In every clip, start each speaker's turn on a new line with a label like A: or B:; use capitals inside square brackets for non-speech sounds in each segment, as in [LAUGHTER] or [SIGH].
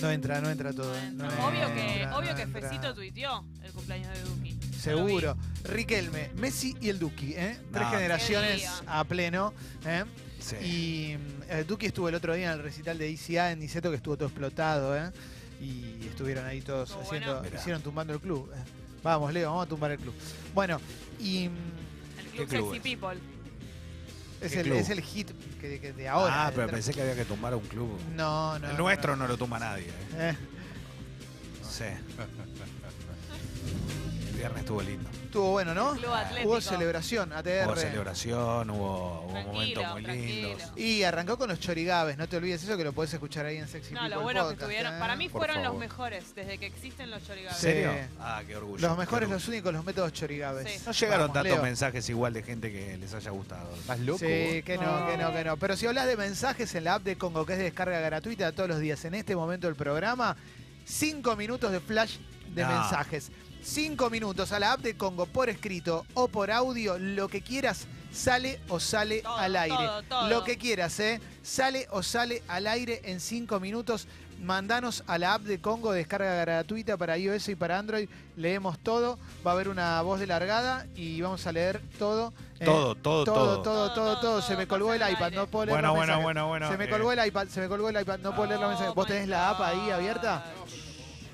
A: No entra, no entra todo.
B: No
A: no
B: entra. obvio que,
A: entra,
B: obvio
A: no
B: que. Fecito tuiteó el cumpleaños de Duki.
A: Seguro. Riquelme, Messi y el Duki, ¿eh? Tres generaciones a pleno. ¿eh?
C: Sí.
A: Y el Duki estuvo el otro día en el recital de ICA en Niceto que estuvo todo explotado, ¿eh? Y estuvieron ahí todos haciendo, hicieron tumbando el club. ¿eh? Vamos, Leo, vamos a tumbar el club. Bueno, y mm,
B: El Club
C: club
B: Sexy
C: es?
B: People.
A: Es
C: ¿Qué
A: el,
C: club?
A: es el hit que, que de ahora.
C: ah, pero pensé que había que tumbar un club.
A: No, no.
C: el nuestro no, lo tumba nadie. ¿eh?
A: Eh,
C: Sí. El viernes estuvo lindo.
A: Estuvo bueno, ¿no?
B: Club Atlético.
A: Hubo celebración, ATR.
C: Hubo celebración, hubo, momentos muy
B: tranquilo.
C: lindos.
A: Y arrancó con los chorigabes, no te olvides eso que lo podés escuchar ahí en Sexy
B: No,
A: People
B: lo bueno que
A: Podcast,
B: estuvieron.
A: ¿eh?
B: Para mí
C: Por
B: fueron los
C: favor.
B: mejores desde que existen los
C: ¿En
B: chorigaves.
A: Sí.
C: serio? Ah, qué orgullo.
A: Los mejores,
C: qué
A: los únicos, los métodos chorigabes.
B: Sí.
C: No llegaron
A: Vamos,
C: tantos
A: Leo.
C: mensajes igual de gente que les haya gustado. ¿Estás loco?
A: Sí, que no, que no, que no. Pero si hablas de mensajes en la app de Congo, que es de descarga gratuita todos los días, en este momento del programa, cinco minutos de flash de
C: No.
A: mensajes. Cinco minutos a la app de Congo por escrito o por audio, lo que quieras, sale o sale
B: Todo,
A: al aire.
B: todo, todo.
A: Lo que quieras, ¿eh? Sale o sale al aire en cinco minutos. Mandanos a la app de Congo, descarga gratuita para iOS y para Android. Leemos todo. Va a haber una voz de largada y vamos a leer todo. ¿eh?
C: Todo, todo,
A: todo,
C: todo.
A: todo, todo, todo. Se me colgó el iPad, no puedo leer
C: Bueno, bueno, bueno, bueno.
A: Se me
C: eh,
A: colgó el iPad, se me colgó el iPad, no puedo leer los mensajes. ¿Vos tenés la app ahí abierta?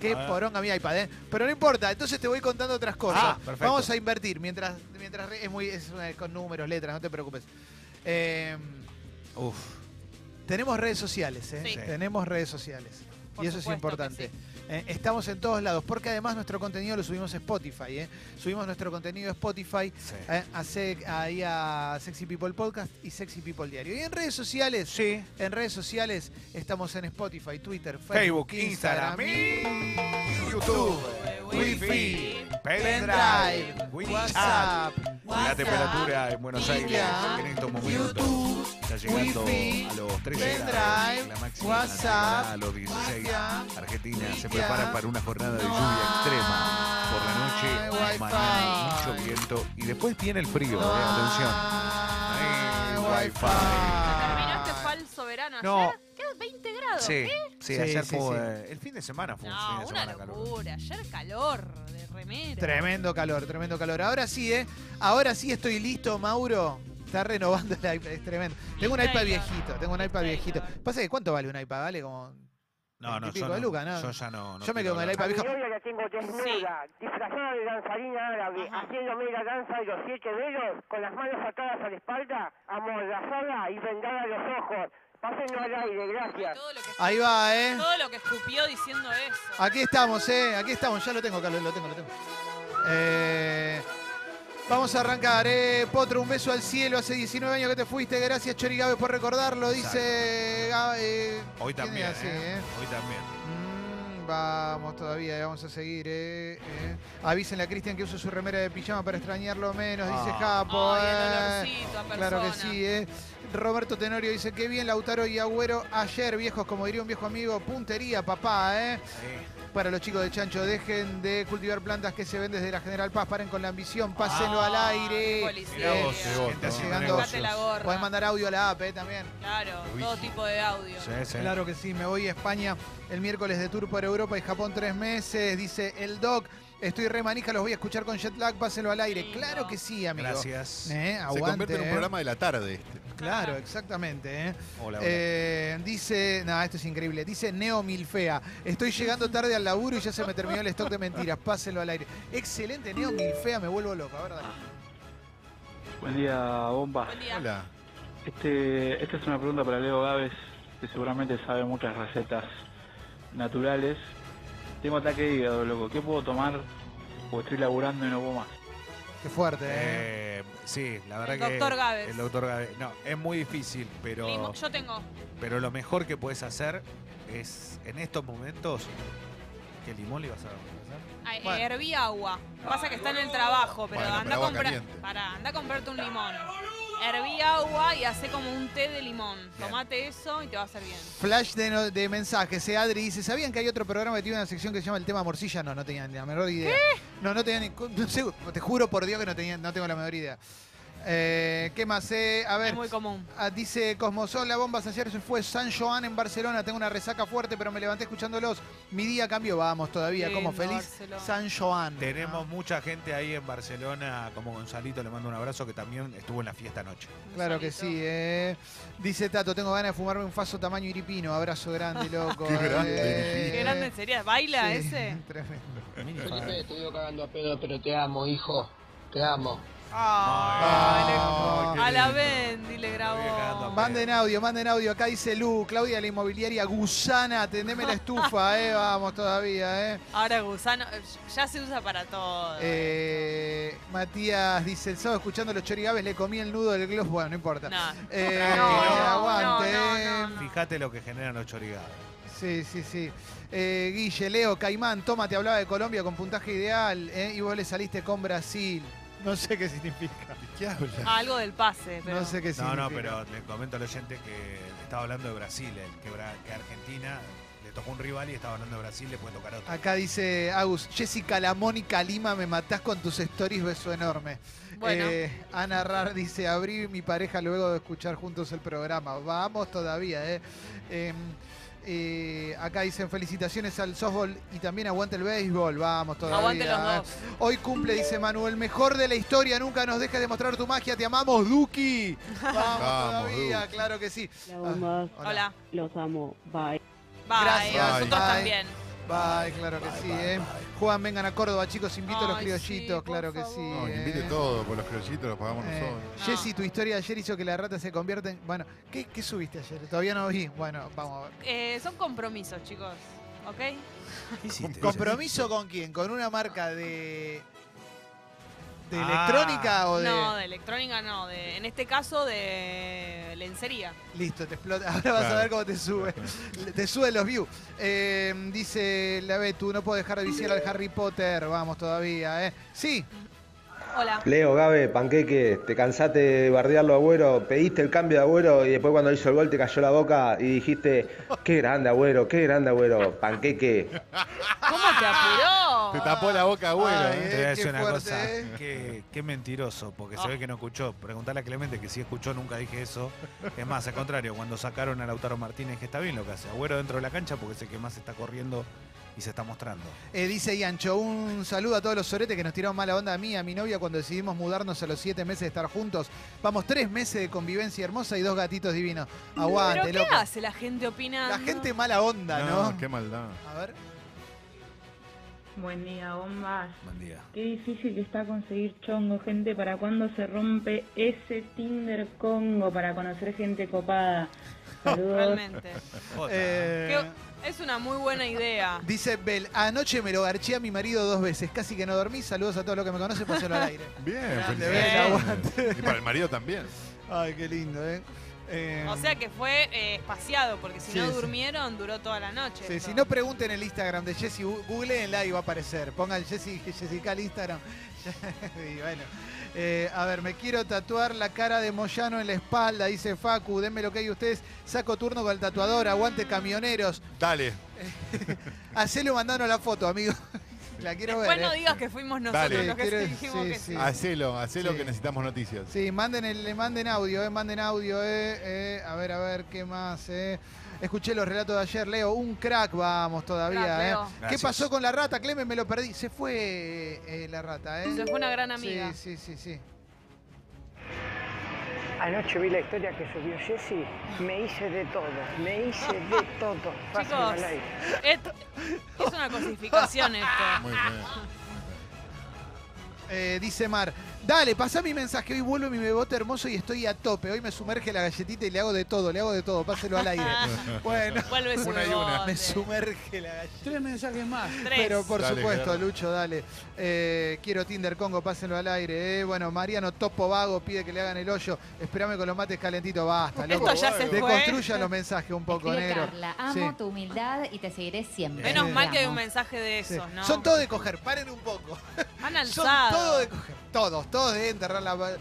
A: Qué
C: A ver.
A: poronga mi iPad, ¿eh? Pero no importa, entonces te voy contando otras cosas.
C: Ah, perfecto.
A: Vamos a invertir mientras, mientras re- es muy es una- con números, letras, no te preocupes. Eh,
C: Uf.
A: tenemos redes sociales, ¿eh?
B: Sí.
A: Tenemos redes sociales.
B: Por
A: y eso es importante.
B: sí.
A: Eh, estamos en todos lados, porque además nuestro contenido lo subimos a Spotify. ¿eh? Subimos nuestro contenido a Spotify,
C: Sí.
A: eh, a ahí a Sexy People Podcast y Sexy People Diario. Y en redes sociales,
C: Sí.
A: en redes sociales estamos en Spotify, Twitter, Facebook,
C: Facebook, Instagram y YouTube.
A: Wi-Fi,
C: Pendrive.
A: WhatsApp,
C: La temperatura en Buenos Aires en estos momentos
A: YouTube,
C: está llegando
A: Wi-Fi,
C: a los 13
A: pendrive,
C: grados. La máxima a los 16.
A: Media,
C: Argentina se prepara para una jornada de lluvia extrema. Por la noche,
A: Wi-Fi.
C: mañana, mucho viento. Y después viene el frío,
A: no
C: eh, atención. Ay,
A: Wi-Fi.
B: ¿Terminó este falso verano ayer?
C: No.
B: Quedan 20 grados.
C: Sí,
B: ¿Qué?
C: Sí,
A: Sí,
C: ayer
A: sí,
C: fue.
A: sí.
C: eh, El fin de semana fue un fin
B: No,
C: de
B: una
C: semana calor.
B: locura. Ayer calor de remera.
A: Tremendo calor, tremendo calor. Ahora sí, ¿eh? Ahora sí estoy listo, Mauro. Está renovando el iPad, es tremendo. Tengo un iPad
B: Taylor.
A: viejito, tengo un iPad
B: Taylor.
A: viejito. Pasa que ¿cuánto vale un iPad? Vale como...
C: No, no,
A: Veintipico
C: yo
A: de
C: no,
A: lucas, ¿no?
C: yo ya no. no
A: Yo me
C: quiero
A: quedo con el
C: hablar.
A: iPad
D: A mi
A: viejo.
D: novia la tengo desnuda, disfrazada de danzarina árabe,
B: Ajá.
D: haciéndome la danza de los siete dedos, con las manos atadas a la espalda, amordazada y vendada a los ojos. Pásenlo al aire, gracias.
B: todo, lo que,
A: Ahí va, ¿eh?
B: todo lo que escupió diciendo eso.
A: Aquí estamos, ¿eh? Aquí estamos. Ya lo tengo, Carlos, lo tengo, lo tengo. Eh, vamos a arrancar, ¿eh? Potro, un beso al cielo. Hace 19 años que te fuiste. Gracias, Chori Gabe, por recordarlo. Dice... Gabe-
C: Hoy
A: ¿quién
C: también,
A: era así,
C: eh?
A: eh?
C: Hoy también.
A: Vamos todavía, eh, vamos a seguir. Eh, eh. Avísenle a Cristian que use su remera de pijama para extrañarlo menos, dice
C: Ah.
A: Japo.
B: Ay, el
A: eh.
B: a.
A: Claro que sí, eh. Roberto Tenorio dice que bien Lautaro y Agüero ayer, viejos, como diría un viejo amigo, puntería, papá, eh.
C: Sí.
A: Para los chicos de Chancho, dejen de cultivar plantas que se ven desde la General Paz, paren con la ambición, pásenlo
C: Ah,
A: al aire.
B: policía.
C: Mirá vos,
B: gente
C: haciendo
A: llegando-. Pueden mandar audio a la app, eh, también.
B: Claro,
C: Uy.
B: todo tipo de audio.
C: Sí, sí.
A: Claro que sí, me voy a España el miércoles de tour por Europa y Japón tres meses, dice el doc. Estoy re manija, los voy a escuchar con jet lag, pásenlo al aire. Claro que sí, amigo.
C: Gracias.
A: Eh,
E: Se
A: aguante,
E: convierte en un
A: eh.
E: programa de la tarde este.
A: Claro, exactamente. eh.
C: Hola, hola.
A: Eh, dice, nada, esto es increíble. Dice Neo Milfea. Estoy llegando tarde al laburo y ya se me terminó el stock de mentiras. Pásenlo al aire. Excelente, Neo Milfea, me vuelvo loco. A ver, dale.
F: Buen día, bomba.
B: Buen día.
E: Hola.
F: Este, esta es una pregunta para Leo Gávez, que seguramente sabe muchas recetas naturales. Tengo ataque de hígado, loco. ¿Qué puedo tomar? Porque estoy laburando y no puedo más.
A: Qué fuerte, ¿eh?
C: Eh, sí, la verdad
B: El
C: que.
B: doctor Gávez.
C: El doctor Gávez. No, es muy difícil, pero,
B: Limo- Yo tengo.
C: pero lo mejor que puedes hacer es en estos momentos. ¿Qué limón le ibas a dar?
A: Bueno.
B: herví agua. Pasa que está en el trabajo, pero
E: Bueno,
B: anda,
E: pero
B: a comprar. Pará, anda a comprarte un limón. Herví agua y hace como un té de limón. Tomate eso y te va a hacer bien.
A: Flash de, no- de mensajes. eh, Adri dice, ¿sabían que hay otro programa que tiene una sección que se llama el tema morcilla? No, no tenía ni la menor idea. No, no tenía ni... no sé, te juro por Dios que no, tenía, no tengo la menor idea. Eh, ¿Qué más? Eh? A ver,
B: Es muy común.
A: ah, dice Cosmosol, la bombas ayer se fue San Joan en Barcelona. Tengo una resaca fuerte, pero me levanté escuchándolos. Mi día cambió, vamos todavía, como
B: Lindo,
A: feliz.
B: Barcelona.
A: San Joan.
C: Tenemos mucha gente ahí en Barcelona, como Gonzalito, le mando un abrazo, que también estuvo en la fiesta anoche.
A: Claro que sí, eh. Dice Tato, tengo ganas de fumarme un faso tamaño iripino. Abrazo grande, [LAUGHS] loco.
E: Qué grande,
A: Eh,
B: Qué grande sería. ¿Baila
A: sí,
B: ese? [LAUGHS]
A: Tremendo.
G: Felipe, te digo cagando a pedo, pero te amo, hijo. Te amo.
B: Ah, a la. Bendy le grabó.
A: Manden audio, manden audio. Acá dice Lu, Claudia, la inmobiliaria Gusana, atendeme la estufa, [LAUGHS] eh. Vamos todavía, eh.
B: Ahora gusano, ya se usa para todo.
A: Eh, Matías dice, el sábado escuchando los chorigaves le comí el nudo del globo. Bueno, no importa.
B: No.
A: Eh,
B: No,
A: aguante.
B: no, no, no.
C: Fíjate lo que generan los chorigados.
A: Sí, sí, sí. Eh, Guille, Leo, Caimán, toma, te hablaba de Colombia con puntaje ideal eh, y vos le saliste con Brasil. [LAUGHS] No sé qué significa.
E: ¿Qué habla?
B: Ah, Algo del pase, pero.
A: No sé qué
C: No,
A: significa.
C: no, pero le comento al oyente que estaba hablando de Brasil, el que, Bra- que Argentina le tocó un rival y estaba hablando de Brasil, le puede tocar otro.
A: Acá dice Agus, Jessica la Mónica Lima, me matás con tus stories, beso enorme.
B: Bueno.
A: Eh, Ana Rar dice, abrí mi pareja luego de escuchar juntos el programa. Vamos todavía, ¿eh? Eh, eh, acá dicen felicitaciones al softball y también aguante el béisbol. Vamos todavía.
B: Aguante los
A: ¿eh?
B: dos.
A: Hoy cumple, dice Manuel, mejor de la historia. Nunca nos dejes de mostrar tu magia. Te amamos, Duki. [LAUGHS] Vamos,
E: Vamos,
A: todavía,
E: Duki.
A: claro que sí. Ah,
B: Hola.
H: los amo, bye.
B: Bye.
A: Gracias.
B: Nosotros
A: Bye.
B: también.
A: Bye, claro que sí, ¿eh? Juan, vengan a Córdoba, chicos. Invito a los criollitos,
B: sí,
A: claro que sí.
E: No, que
A: ¿eh?
E: invite todo, por los criollitos los pagamos
A: Eh,
E: nosotros.
B: No.
A: Jessy, tu historia de ayer hizo que la rata se convierta en. Bueno, ¿qué, qué subiste ayer? Todavía no vi. Bueno, vamos a ver.
B: Eh, son compromisos, chicos. ¿Ok?
A: ¿Compromiso con quién? ¿Con una marca de. De
C: Ah.
A: electrónica o de.?
B: No, de electrónica no. De, en este caso, de lencería.
A: Listo, te explota. [LAUGHS] Ahora vas a ver cómo te sube. te sube los views. Eh, dice la Betu, no puedo dejar de viciar al Harry Potter. Vamos todavía, ¿eh? Sí,
B: Hola.
I: Leo, Gabe, Panqueque, te cansaste de bardearlo a Agüero, pediste el cambio de Agüero y después cuando hizo el gol te cayó la boca y dijiste, qué grande Agüero, qué grande Agüero, Panqueque.
B: ¿Cómo te apuró?
E: Te tapó la boca, abuelo.
A: Ay,
E: ¿eh?
C: Te voy a decir una
A: fuerte,
C: cosa,
A: eh.
C: qué, qué mentiroso, porque se
B: Ah.
C: ve que no escuchó. Preguntarle a Clemente que si escuchó, nunca dije eso. Es más, al contrario, cuando sacaron a Lautaro Martínez, que está bien lo que hace. Agüero dentro de la cancha porque es el que más está corriendo y se está mostrando.
A: Eh, dice Yancho, un saludo a todos los soretes que nos tiraron mala onda a mí y a mi novia cuando decidimos mudarnos a los siete meses de estar juntos. Vamos, tres meses de convivencia hermosa y dos gatitos divinos. Aguante,
B: ¿Pero qué
A: loco.
B: hace la gente opinando?
A: La gente mala onda, ¿no?
E: No, qué maldad.
A: A ver.
J: Buen día, bombas.
C: Buen día.
J: Qué difícil que está conseguir chongo, gente. ¿Para cuándo se rompe ese Tinder Congo para conocer gente copada? Saludos.
B: Realmente.
A: Eh,
B: Es una muy buena idea.
A: dice Bel, anoche me lo garché a mi marido dos veces, casi que no dormí. Saludos a todos los que me conocen, paselo al aire.
E: Bien,
A: Grande,
E: Y para el marido también.
A: Ay, qué lindo, ¿eh? Eh,
B: O sea que fue eh, espaciado, porque si
A: Sí,
B: no
A: sí.
B: durmieron, duró toda la noche.
A: Sí, si no pregunten el Instagram de Jessy, googleenla y va a aparecer. Pongan Jessy, Jessica al Instagram. [LAUGHS] y bueno. Eh, a ver, me quiero tatuar la cara de Moyano en la espalda, dice Facu. Denme lo que hay ustedes. Saco turno con el tatuador, aguante camioneros.
E: Dale. [LAUGHS]
A: Hacelo mandando la foto, amigo. La quiero ver.
B: Después no
A: eh.
B: digas que fuimos nosotros
E: Dale.
B: los que
A: Quiero-
B: dijimos
A: sí,
B: que
A: sí.
B: sí.
E: Hacelo, hacelo
A: Sí.
E: que necesitamos noticias.
A: Sí, manden, el, le manden audio, eh, manden audio, eh, eh. A ver, a ver, ¿qué más, eh? Escuché los relatos de ayer, Leo, un crack, vamos todavía,
B: Crack,
A: eh.
B: Leo.
A: ¿Qué
C: Gracias.
A: pasó con la rata? Clemen, me lo perdí. Se fue eh, la rata, ¿eh?
B: Se fue una gran amiga.
A: Sí, sí, sí, sí.
D: Anoche vi la historia que subió Jessy, me hice de todo, me hice de todo.
B: Chicos,
D: al aire.
B: esto es una cosificación esto.
E: Muy bien.
A: Eh, dice Mar, dale, pasá mi mensaje. Hoy vuelve mi bebote hermoso y estoy a tope. Hoy me sumerge la galletita y le hago de todo, le hago de todo. Páselo al aire. [LAUGHS] bueno,
B: Vuelve su
E: Una y una.
A: me sumerge la galletita.
K: Tres mensajes más.
B: Tres.
A: Pero por
E: Dale,
A: supuesto. Lucho, dale. Eh, quiero Tinder Congo, pásenlo al aire. eh. Bueno, Mariano Topo Vago pide que le hagan el hoyo. Esperame con los mates calentitos. Basta, loco.
B: Esto ya se fue.
A: Deconstruya los mensajes un poco,
L: Escribe
A: negro.
L: Carla, amo
A: Sí.
L: tu humildad y te seguiré siempre.
B: Menos mal que hay un mensaje de
A: Sí.
B: esos, ¿no?
A: Son todos de coger, paren un poco.
B: Han [LAUGHS]
A: Son
B: alzado.
A: Todos de coger. Todos, todos de enterrar la. eh,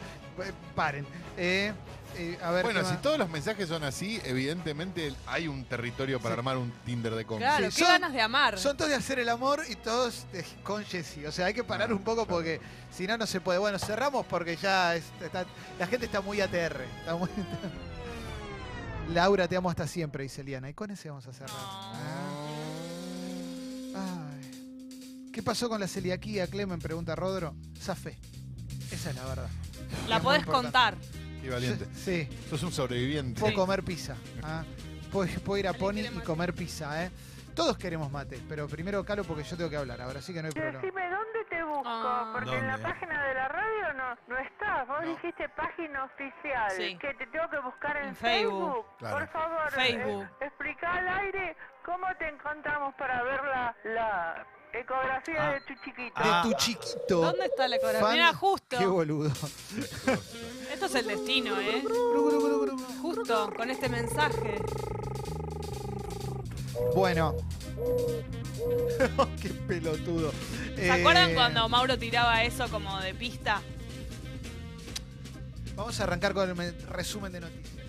A: Paren. Eh, eh, a ver.
E: Bueno,
A: ¿qué
E: si todos los mensajes son así, evidentemente hay un territorio para
A: Sí.
E: armar un Tinder de Congo.
B: Claro,
A: Sí,
B: qué
A: son-
B: ganas de amar.
A: Son todos de hacer el amor y todos de- con Jessy. O sea, hay que parar
E: Ah,
A: un poco
E: claro.
A: porque si no, no se puede. Bueno, cerramos porque ya es- está- la gente está muy ATR. Está muy- [LAUGHS] Laura, te amo hasta siempre, dice Liana. Y con ese vamos a cerrar. Ah. Ay. ¿Qué pasó con la celiaquía, Clemen? Pregunta Rodro. Zafé. Esa es la verdad.
B: La
A: es
B: podés contar.
E: Qué valiente.
A: Sí.
E: Sos un sobreviviente.
A: Puedo
B: Sí.
A: comer pizza. ¿ah? Puedo, puedo ir a
B: ¿Alguien
A: Pony y comer pizza, ¿eh? Todos queremos mate, pero primero calo porque yo tengo que hablar ahora, así que no hay problema.
J: Decime, ¿dónde te busco?
B: Ah.
J: Porque en la página de la radio no, no estás. Vos
E: No.
J: dijiste página oficial.
B: Sí.
J: Que te tengo que buscar en,
B: En Facebook.
J: Facebook.
E: Claro.
J: Por favor,
B: Facebook.
J: eh, explica al aire cómo te encontramos para ver la, la ecografía
C: Ah.
J: de tu chiquito.
C: Ah.
A: De tu chiquito.
B: ¿Dónde está la ecografía?
A: Fan-
B: Mira, justo.
A: Qué boludo.
B: Esto es el destino, ¿eh? Justo con este mensaje.
A: Bueno. [LAUGHS] Qué pelotudo.
B: ¿Se
A: Eh,
B: acuerdan cuando Mauro tiraba eso como de pista?
A: Vamos a arrancar con el me- resumen de noticias.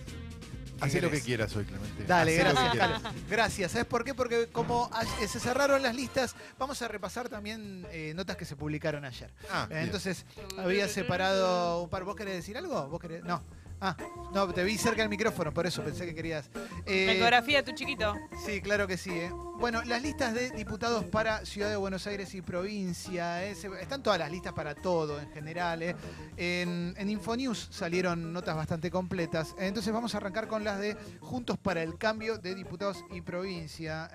E: Hacé lo que quieras hoy, Clemente.
A: Dale,
E: Hacé
A: gracias. Gracias. ¿Sabes por qué? Porque como a- eh, se cerraron las listas, vamos a repasar también eh, notas que se publicaron ayer.
E: Ah,
A: Eh,
E: bien.
A: Entonces, había separado un par. ¿Vos querés decir algo? ¿Vos querés? No. Ah, no, te vi cerca del micrófono, por eso pensé que querías. Eh,
B: La ecografía de tu chiquito.
A: Sí, claro que sí. ¿eh? Bueno, las listas de diputados para Ciudad de Buenos Aires y provincia. ¿eh? Se- están todas las listas para todo en general. ¿eh? En, en Infonews salieron notas bastante completas. Entonces vamos a arrancar con las de Juntos para el Cambio de Diputados y Provincia.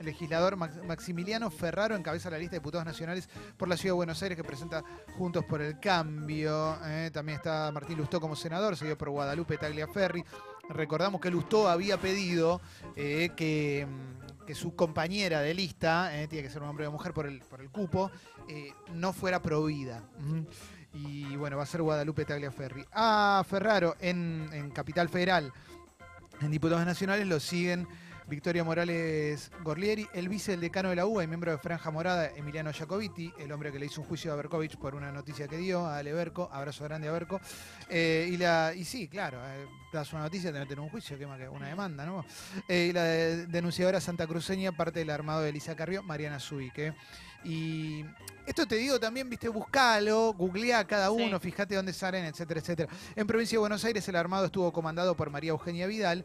A: El legislador Max- Maximiliano Ferraro encabeza la lista de diputados nacionales por la Ciudad de Buenos Aires que presenta Juntos por el Cambio. ¿eh? También está Martín Lustó como senador, seguido por Guadalupe Tagliaferri. Recordamos que Lustó había pedido eh, que, mm, que su compañera de lista, eh, tiene que ser un hombre o mujer por el, por el cupo, eh, no fuera prohibida. Y bueno, va a ser Guadalupe Tagliaferri. A Ferraro en, en Capital Federal, en Diputados Nacionales, lo siguen Victoria Morales Gorlieri, el vice del decano de la UBA y miembro de Franja Morada, Emiliano Jacobiti, el hombre que le hizo un juicio a Berkovich por una noticia que dio, a Aleberco, abrazo grande a Berco. Eh, y, la, y sí, claro, eh, das una noticia, te meten un juicio, que más que una demanda, ¿no? Eh, y la de- denunciadora santacruceña, parte del armado de Elisa Carrió, Mariana Zubique. Y esto te digo también, viste, buscalo, googleá cada
B: Sí.
A: uno, fíjate dónde salen, etcétera, etcétera. En provincia de Buenos Aires el armado estuvo comandado por María Eugenia Vidal,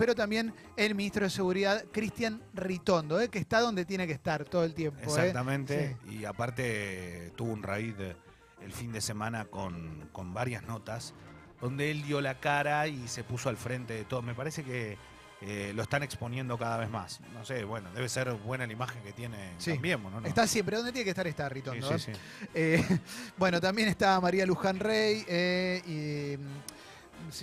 A: pero también el ministro de Seguridad, Cristian Ritondo, ¿eh? que está donde tiene que estar todo el tiempo. ¿eh?
C: Exactamente. Y aparte tuvo un raíz de- el fin de semana con, con varias notas donde él dio la cara y se puso al frente de todo. Me parece que eh, lo están exponiendo cada vez más. No sé, bueno, debe ser buena la imagen que tiene
A: Sí.
C: Cambiemos, ¿no? No.
A: Está siempre, donde tiene que estar está Ritondo.
C: sí, sí.
A: Eh, [LAUGHS] bueno, también está María Luján Rey, eh, y,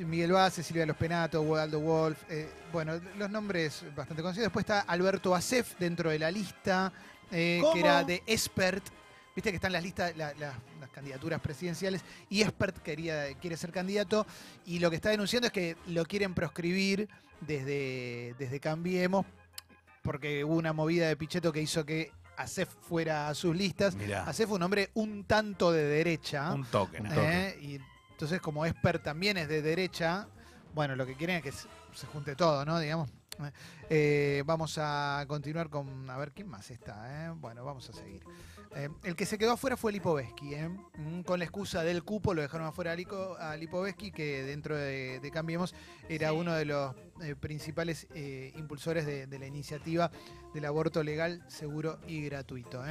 A: Miguel Vaz, Silvia Los Penato, Waldo Wolf. eh, bueno, los nombres bastante conocidos. Después está Alberto Acef dentro de la lista, eh, que era de Expert. Viste que están las listas, la- la- las candidaturas presidenciales, y Expert quería, quiere ser candidato, y lo que está denunciando es que lo quieren proscribir desde, desde Cambiemos, porque hubo una movida de Pichetto que hizo que Acef fuera a sus listas.
C: Mirá,
A: Acef fue un hombre un tanto de derecha.
C: un toque, ¿no?
A: ¿eh? Y entonces, como Esper también es de derecha, bueno, lo que quieren es que se, junte todo, ¿no? Digamos. Eh, vamos a continuar con. A ver, ¿quién más está? eh? Bueno, vamos a seguir. Eh, el que se quedó afuera fue Lipovetsky, ¿eh? Mm, con la excusa del cupo lo dejaron afuera a, Lipovetsky, que dentro de, de Cambiemos era
B: Sí.
A: uno de los principales impulsores de, de la iniciativa del aborto legal, seguro y gratuito.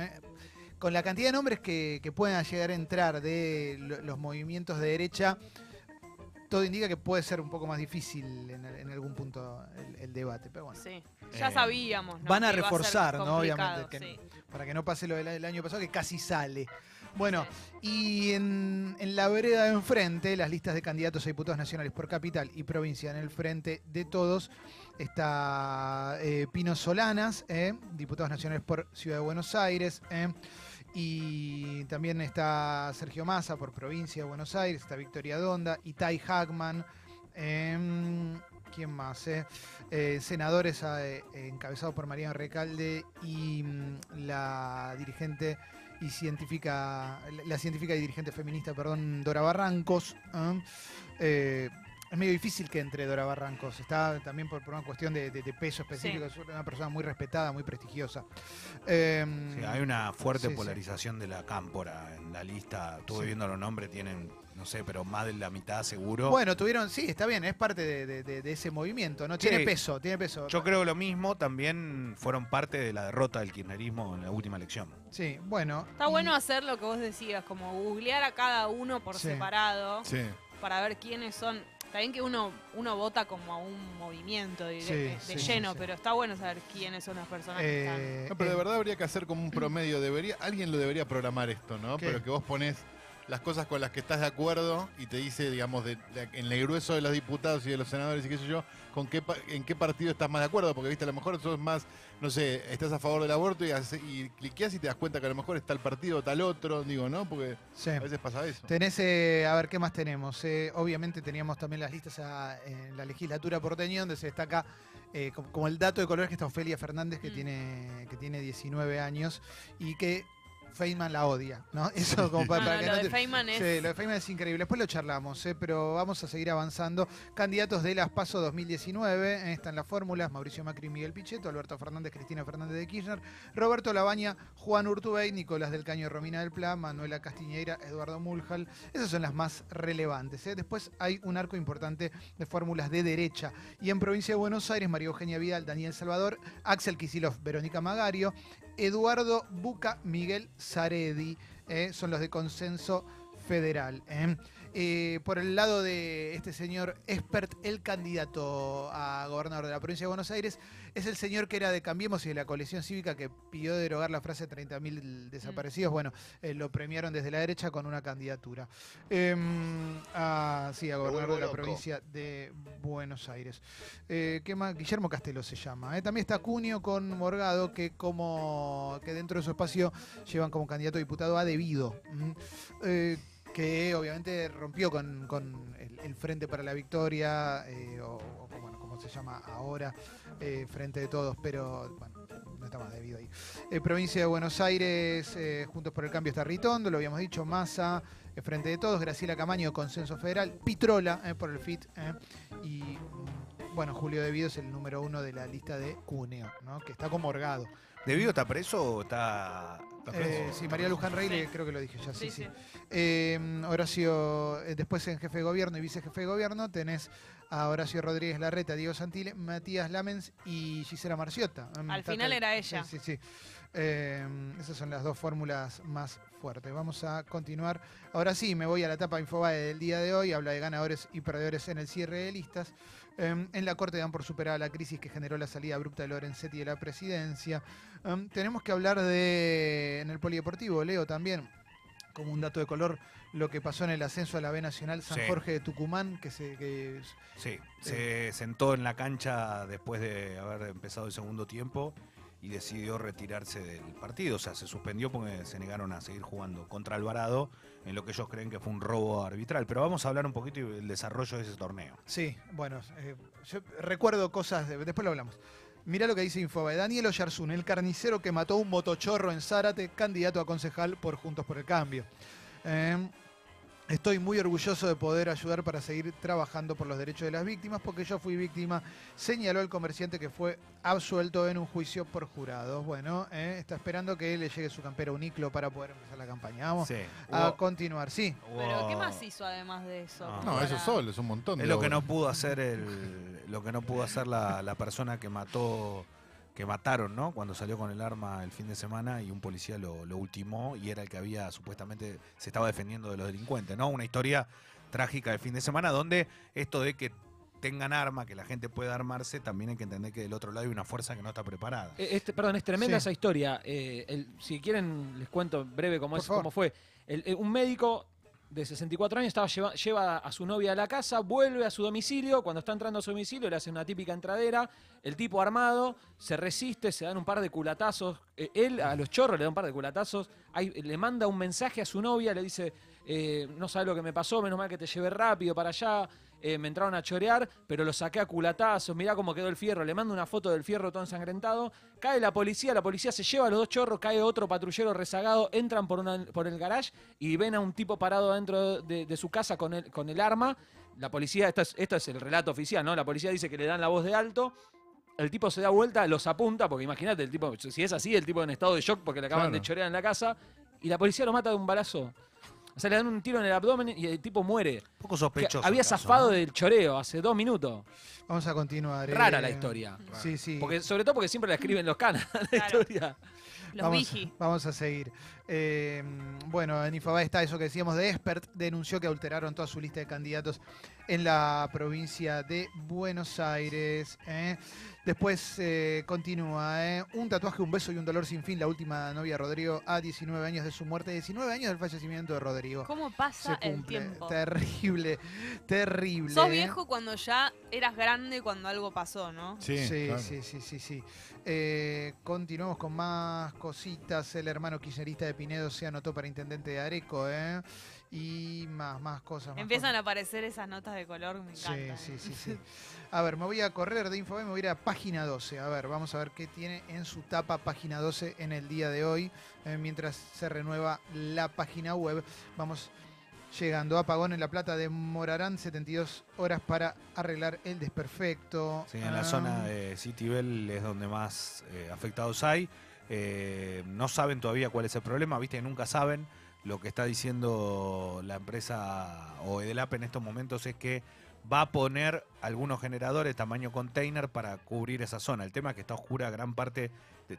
A: Con la cantidad de nombres que, que puedan llegar a entrar de lo- los movimientos de derecha, todo indica que puede ser un poco más difícil en, en algún punto el, el debate. Pero bueno,
B: Sí. Ya
C: Eh,
B: sabíamos. ¿no?
A: van a
B: que
A: reforzar, ¿no? Obviamente, que-
B: sí.
A: para que no pase lo del, del año pasado, que casi sale. Bueno, y en, en la vereda de enfrente, las listas de candidatos a diputados nacionales por capital y provincia en el frente de todos, está eh, Pino Solanas, eh, diputados nacionales por Ciudad de Buenos Aires, eh, y también está Sergio Massa por provincia de Buenos Aires, está Victoria Donda, Itai Hackman, em, ¿quién más? senadores encabezados por Mariano Recalde y mm, la dirigente y científica, la científica y dirigente feminista, perdón, Dora Barrancos. Es medio difícil que entre Dora Barrancos. Está también por, por una cuestión de, de- de peso específico. Es una persona muy respetada, muy prestigiosa. Em,
C: Sí, hay una fuerte
A: sí, sí.
C: polarización de la cámpora en la lista. Estuve
A: Sí.
C: viendo los nombres, tienen, no sé, pero más de la mitad seguro.
A: Bueno, tuvieron, sí, está bien, es parte de, de- de- de ese movimiento, ¿no? Tiene
C: Sí.
A: peso, tiene peso.
C: Yo creo lo mismo, también fueron parte de la derrota del kirchnerismo en la última elección.
A: Sí, bueno.
B: Está
A: y-
B: bueno hacer lo que vos decías, como googlear a cada uno por
A: Sí.
B: separado
E: Sí.
B: para ver quiénes son. Está bien que uno, uno vota como a un movimiento de,
A: Sí,
B: de- de
A: sí,
B: lleno,
A: sí, sí.
B: pero está bueno saber quiénes son las personas que están.
A: Eh,
E: No, pero de
A: eh,
E: verdad habría que hacer como un promedio. Debería, alguien lo debería programar esto, ¿no?
A: ¿Qué?
E: Pero que vos pones las cosas con las que estás de acuerdo y te dice, digamos, de, de- en el grueso de los diputados y de los senadores y qué sé yo, con qué en qué partido estás más de acuerdo, porque viste, a lo mejor sos más, no sé, estás a favor del aborto y, hace- y cliqueas y te das cuenta que a lo mejor está el partido o tal otro, digo, ¿no? Porque
A: sí.
E: a veces pasa eso.
A: Tenés, eh, a ver, ¿qué más tenemos? Eh, obviamente teníamos también las listas a- en la legislatura porteña, donde se destaca eh, como, como el dato de color que está Ofelia Fernández, que,
B: Mm.
A: tiene, que tiene 19 años y que Feynman la odia, ¿no? [LAUGHS] Eso como para,
B: No,
A: para
B: no,
A: que
B: lo
A: no
B: de Feynman es...
A: Sí, lo de Feynman es increíble. Después lo charlamos, ¿eh? pero vamos a seguir avanzando. Candidatos de las PASO 2019, eh, están las fórmulas, Mauricio Macri Miguel Pichetto, Alberto Fernández, Cristina Fernández de Kirchner, Roberto Labaña, Juan Urtubey, Nicolás del Caño, Romina del Pla, Manuela Castiñeira, Eduardo Muljal. Esas son las más relevantes. ¿eh? Después hay un arco importante de fórmulas de derecha. Y en provincia de Buenos Aires, María Eugenia Vidal, Daniel Salvador, Axel Kisilov, Verónica Magario, Eduardo Buca, Miguel Zaredi, eh, son los de consenso federal. eh. Eh, por el lado de este señor Expert, el candidato a gobernador de la provincia de Buenos Aires, es el señor que era de Cambiemos y de la coalición cívica que pidió derogar la frase 30.000 desaparecidos. Bueno, eh, lo premiaron desde la derecha con una candidatura. Em, a, sí, a gobernador de la
E: loco.
A: provincia de Buenos Aires. Eh, ¿qué más? Guillermo Castelo se llama. eh. También está Cunio con Morgado, que como que dentro de su espacio llevan como candidato a diputado a Debido. mm, eh, que obviamente rompió con, con el, Frente para la Victoria, eh, o, o bueno, como se llama ahora, eh, Frente de Todos, pero bueno, no está más debido ahí. Eh, provincia de Buenos Aires, Juntos por el Cambio está Ritondo, lo habíamos dicho, Massa, Frente de Todos, Graciela Camaño, Consenso Federal, Pitrola por el FIT, y mm, bueno, Julio Debido es el número uno de la lista de Cuneo, ¿no? que está como Morgado.
C: ¿Debido está preso o está.?
A: Eh, sí, María Luján Rey, le-
B: Sí.
A: creo que lo dije ya, sí, sí.
B: Sí, sí.
A: Eh, Horacio, eh, después en jefe de gobierno y vicejefe de gobierno tenés a Horacio Rodríguez Larreta, Diego Santile, Matías Lamens y Gisela Marciota. Mm,
B: Al
A: está
B: final
A: acá.
B: era ella.
A: Sí, sí, sí. Eh, esas son las dos fórmulas más fuertes. Vamos a continuar. Ahora sí, me voy a la etapa Infobae del día de hoy. Habla de ganadores y perdedores en el cierre de listas. Eh, en la Corte dan por superada la crisis que generó la salida abrupta de Lorenzetti de la presidencia. Um, tenemos que hablar de, en el polideportivo, Leo también, como un dato de color, lo que pasó en el ascenso a la B Nacional San
C: Sí.
A: Jorge de Tucumán, que se... Que,
C: Sí, se sentó en la cancha después de haber empezado el segundo tiempo y decidió retirarse del partido. O sea, se suspendió porque se negaron a seguir jugando contra Alvarado en lo que ellos creen que fue un robo arbitral. Pero vamos a hablar un poquito del desarrollo de ese torneo.
A: sí, bueno, eh, yo recuerdo cosas, de- después lo hablamos. Mirá lo que dice Infobae. Daniel Oyarzún, el carnicero que mató un motochorro en Zárate, candidato a concejal por Juntos por el Cambio. Eh, Estoy muy orgulloso de poder ayudar para seguir trabajando por los derechos de las víctimas, porque yo fui víctima, señaló el comerciante que fue absuelto en un juicio por jurados. Bueno, eh, está esperando que le llegue su campera uniclo para poder empezar la campaña. Vamos
C: Sí,
A: a continuar, sí.
B: Pero, ¿qué más hizo además de eso?
C: No,
E: No,
B: Para-
E: eso solo, es un montón.
C: Es
E: de
C: lo que no pudo hacer el, lo que no pudo hacer la, la persona que mató, que mataron, ¿no? Cuando salió con el arma el fin de semana y un policía lo, lo ultimó y era el que había supuestamente se estaba defendiendo de los delincuentes, ¿no? Una historia trágica del fin de semana donde esto de que tengan arma, que la gente pueda armarse, también hay que entender que del otro lado hay una fuerza que no está preparada.
H: Eh, Este, perdón, es tremenda
A: Sí.
H: esa historia. Eh, el- si quieren, les cuento breve cómo, es, fue. El- eh, un médico de 64 años estaba lleva, lleva a su novia a la casa, vuelve a su domicilio. Cuando está entrando a su domicilio, le hace una típica entradera. El tipo armado se resiste, se dan un par de culatazos. Eh, él a los chorros le da un par de culatazos. Le manda un mensaje a su novia, le dice: eh, No sabes lo que me pasó, menos mal que te llevé rápido para allá. Eh, me entraron a chorear, pero lo saqué a culatazos. Mirá cómo quedó el fierro. Le mando una foto del fierro todo ensangrentado. Cae la policía, la policía se lleva a los dos chorros, cae otro patrullero rezagado, entran por, una- por el garage y ven a un tipo parado dentro de, de su casa con el, con el arma. La policía, esto es, esto es el relato oficial, ¿no? La policía dice que le dan la voz de alto. El tipo se da vuelta, los apunta, porque imagínate, el tipo, si es así, el tipo en estado de shock porque le acaban
E: Claro.
H: de chorear en la casa, y la policía lo mata de un balazo. O sea, le dan un tiro en el abdomen y el tipo muere.
C: Un poco
H: Que
C: sospechoso.
H: había
C: el caso,
H: zafado
C: ¿no?
H: del choreo hace dos minutos.
A: Vamos a continuar.
H: Rara
A: eh.
H: la historia.
A: Sí, sí.
H: Porque, sobre todo porque siempre la escriben los canas, [LAUGHS] la
B: Claro.
H: historia.
B: Los
A: vamos,
B: Vigi.
A: vamos a seguir. Eh, bueno, en Infobae está eso que decíamos de Expert, denunció que alteraron toda su lista de candidatos en la provincia de Buenos Aires. ¿eh? Después eh, continúa, ¿eh? un tatuaje, un beso y un dolor sin fin, la última novia de Rodrigo a 19 años de su muerte, 19 años del fallecimiento de Rodrigo.
B: ¿Cómo pasa el
A: cumple.
B: tiempo?
A: Terrible, terrible.
B: Sos viejo cuando ya eras grande cuando algo pasó, ¿no?
E: Sí,
A: Sí,
E: claro.
A: sí, sí, sí, sí. Eh, continuamos con más cositas. El hermano kirchnerista de Pinedo se anotó para intendente de Areco, ¿eh? Y más, más cosas. más
B: Empiezan
A: cosas.
B: a aparecer esas notas de color, me
A: Sí,
B: encanta.
A: sí, sí, sí. [LAUGHS] A ver, me voy a correr de Infobae, me voy a ir a página 12. A ver, vamos a ver qué tiene en su tapa página 12 en el día de hoy, eh, mientras se renueva la página web. Vamos llegando. Apagón en La Plata, demorarán 72 horas para arreglar el desperfecto.
C: Sí, en la
A: Ah.
C: zona de City Bell es donde más eh, afectados hay. Eh, no saben todavía cuál es el problema, viste, nunca saben. Lo que está diciendo la empresa o Edelap en estos momentos es que va a poner algunos generadores tamaño container para cubrir esa zona. El tema es que está oscura gran parte.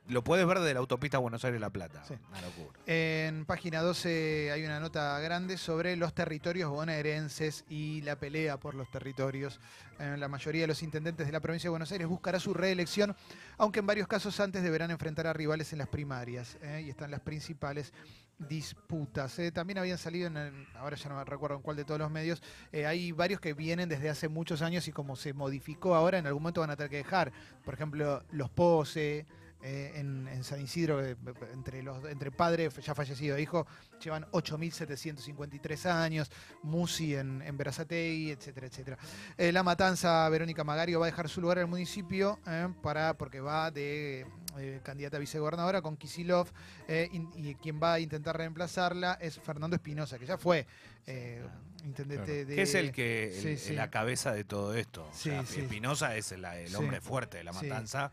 C: Lo puedes ver de la autopista Buenos Aires-La Plata.
A: Sí.
C: Una locura.
A: En página 12 hay una nota grande sobre los territorios bonaerenses y la pelea por los territorios. Eh, la mayoría de los intendentes de la provincia de Buenos Aires buscará su reelección, aunque en varios casos antes deberán enfrentar a rivales en las primarias. eh, y están las principales disputas. eh. También habían salido, en el- ahora ya no me recuerdo en cuál de todos los medios, eh, hay varios que vienen desde hace muchos años y como se modificó ahora, en algún momento van a tener que dejar. Por ejemplo, los POSE. Eh, en, en San Isidro, eh, entre los entre padre ya fallecido e hijo, llevan 8.753 años, Musi en, en Berazategui, etcétera, etcétera. Eh, la Matanza, Verónica Magario va a dejar su lugar en el municipio eh, para, porque va de eh, candidata a vicegobernadora con Kisilov eh, y, y quien va a intentar reemplazarla es Fernando Espinosa, que ya fue eh, intendente
E: Claro.
A: de...
C: Que es el que el-
A: Sí, sí.
C: la cabeza de todo esto. O
A: Sí,
C: sea,
A: sí.
C: Espinosa es el, el
A: Sí.
C: hombre fuerte de la
A: Sí.
C: matanza.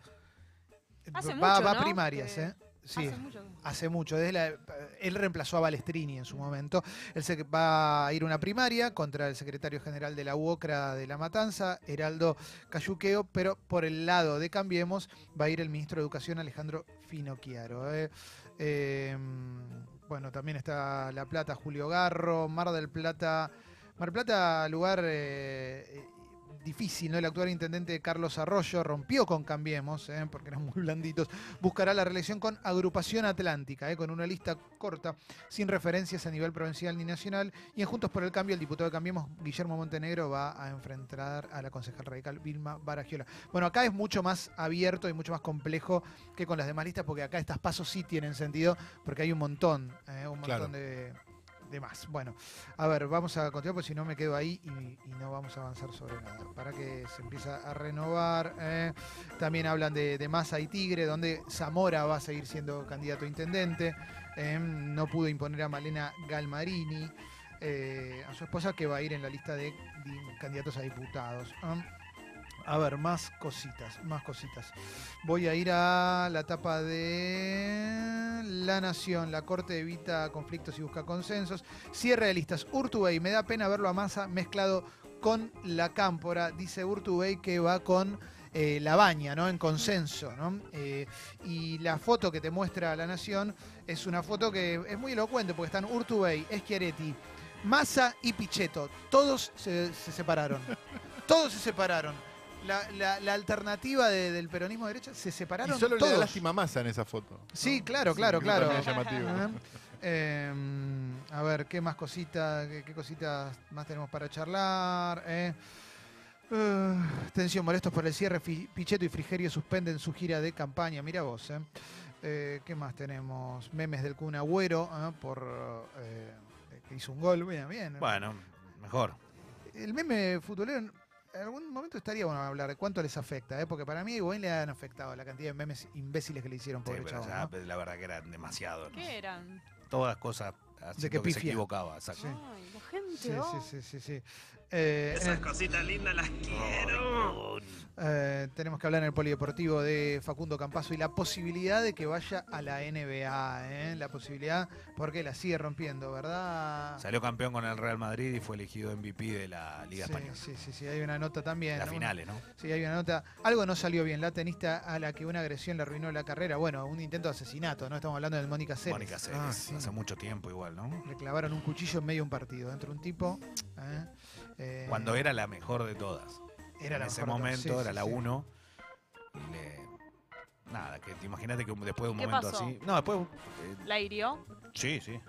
B: Hace
A: va,
B: mucho,
A: va a
B: ¿no?
A: primarias, ¿eh? Sí.
B: Hace mucho.
A: Hace mucho, desde la- él reemplazó a Balestrini en su momento. Él se va a ir a una primaria contra el secretario general de la UOCRA de La Matanza, Heraldo Cayuqueo, pero por el lado de Cambiemos va a ir el ministro de Educación Alejandro Finocchiaro. ¿eh? Eh, bueno, también está La Plata, Julio Garro, Mar del Plata. Mar del Plata, lugar eh, difícil, ¿no? El actual intendente Carlos Arroyo rompió con Cambiemos, ¿eh? porque eran muy blanditos buscará la reelección con Agrupación Atlántica, ¿eh? con una lista corta, sin referencias a nivel provincial ni nacional. Y en Juntos por el Cambio, el diputado de Cambiemos, Guillermo Montenegro, va a enfrentar a la concejal radical Vilma Baragiola. Bueno, acá es mucho más abierto y mucho más complejo que con las demás listas, porque acá estas pasos sí tienen sentido, porque hay un montón, ¿eh? un montón
E: Claro.
A: de, de más. Bueno, a ver, vamos a continuar, porque si no me quedo ahí y, no vamos a avanzar sobre nada. Para que se empieza a renovar. ¿eh? También hablan de, de Massa y Tigre, donde Zamora va a seguir siendo candidato a intendente. eh, no pudo imponer a Malena Galmarini, eh, a su esposa, que va a ir en la lista de di- candidatos a diputados. A ver, más cositas, más cositas. Voy a ir a la etapa de La Nación. La Corte evita conflictos y busca consensos. Cierre de listas. Urtubey, me da pena verlo a Massa mezclado con la cámpora. Dice Urtubey que va con eh, la baña, ¿no? En consenso, ¿no? Eh, y la foto que te muestra La Nación es una foto que es muy elocuente porque están Urtubey, Schiaretti, Massa y Pichetto. Todos se, se separaron. [LAUGHS] Todos se separaron. La, la- la alternativa de- del peronismo de derecha se
E: Y
A: separaron
E: solo le
A: todos.
E: da lástima masa en esa foto.
A: Sí, claro,
E: Sí,
A: claro,
E: que
A: claro.
E: también es llamativo.
A: Ajá. Eh, a ver, ¿qué más cositas, qué, qué cositas más tenemos para charlar? eh? Eh, tensión, molestos por el cierre. Fi- Pichetto y Frigerio suspenden su gira de campaña. Mira vos, eh. Eh, ¿Qué más tenemos? Memes del Kun Agüero eh, por eh, que hizo un gol. Bien, bien.
C: Bueno, mejor.
A: El meme futbolero en algún momento estaría bueno hablar de cuánto les afecta, ¿eh? porque para mí a Higuaín le han afectado la cantidad de memes imbéciles que le hicieron,
C: Sí,
A: pobre
C: pero
A: chavo.
C: ya,
A: ¿no?
C: la verdad que eran demasiado. ¿no?
B: ¿Qué eran?
C: Todas cosas haciendo
A: que
C: que, se equivocaba. exacto.
A: Sí.
B: Ay, la gente.
A: Sí,
B: oh.
A: sí, sí, sí, sí. Eh, el-
K: cositas lindas las quiero.
A: Eh, tenemos que hablar en el polideportivo de Facundo Campazo y la posibilidad de que vaya a la NBA, ¿eh? la posibilidad, porque la sigue rompiendo, ¿verdad?
C: Salió campeón con el Real Madrid y fue elegido MVP de la Liga
A: sí,
C: Española.
A: sí, sí, sí, hay una nota también.
C: Las
A: ¿no?
C: finales, ¿no?
A: Sí, hay una nota. Algo no salió bien. La tenista a la que una agresión le arruinó la carrera. Bueno, un intento de asesinato, ¿no? Estamos hablando de Mónica Ceres.
C: Mónica Seles,
A: Ah, sí.
C: hace mucho tiempo igual, ¿no?
A: Le clavaron un cuchillo en medio de un partido. Dentro de un tipo. ¿eh? Eh,
C: Cuando era la mejor de todas.
A: Era
C: en
A: la
C: ese
A: mejor de
C: momento
A: sí,
C: era
A: sí,
C: la
A: sí.
C: uno. y le- Nada, que te imagínate que después de un
B: ¿Qué
C: momento
B: pasó?
C: así. No, después. eh,
B: ¿La hirió?
C: sí, sí.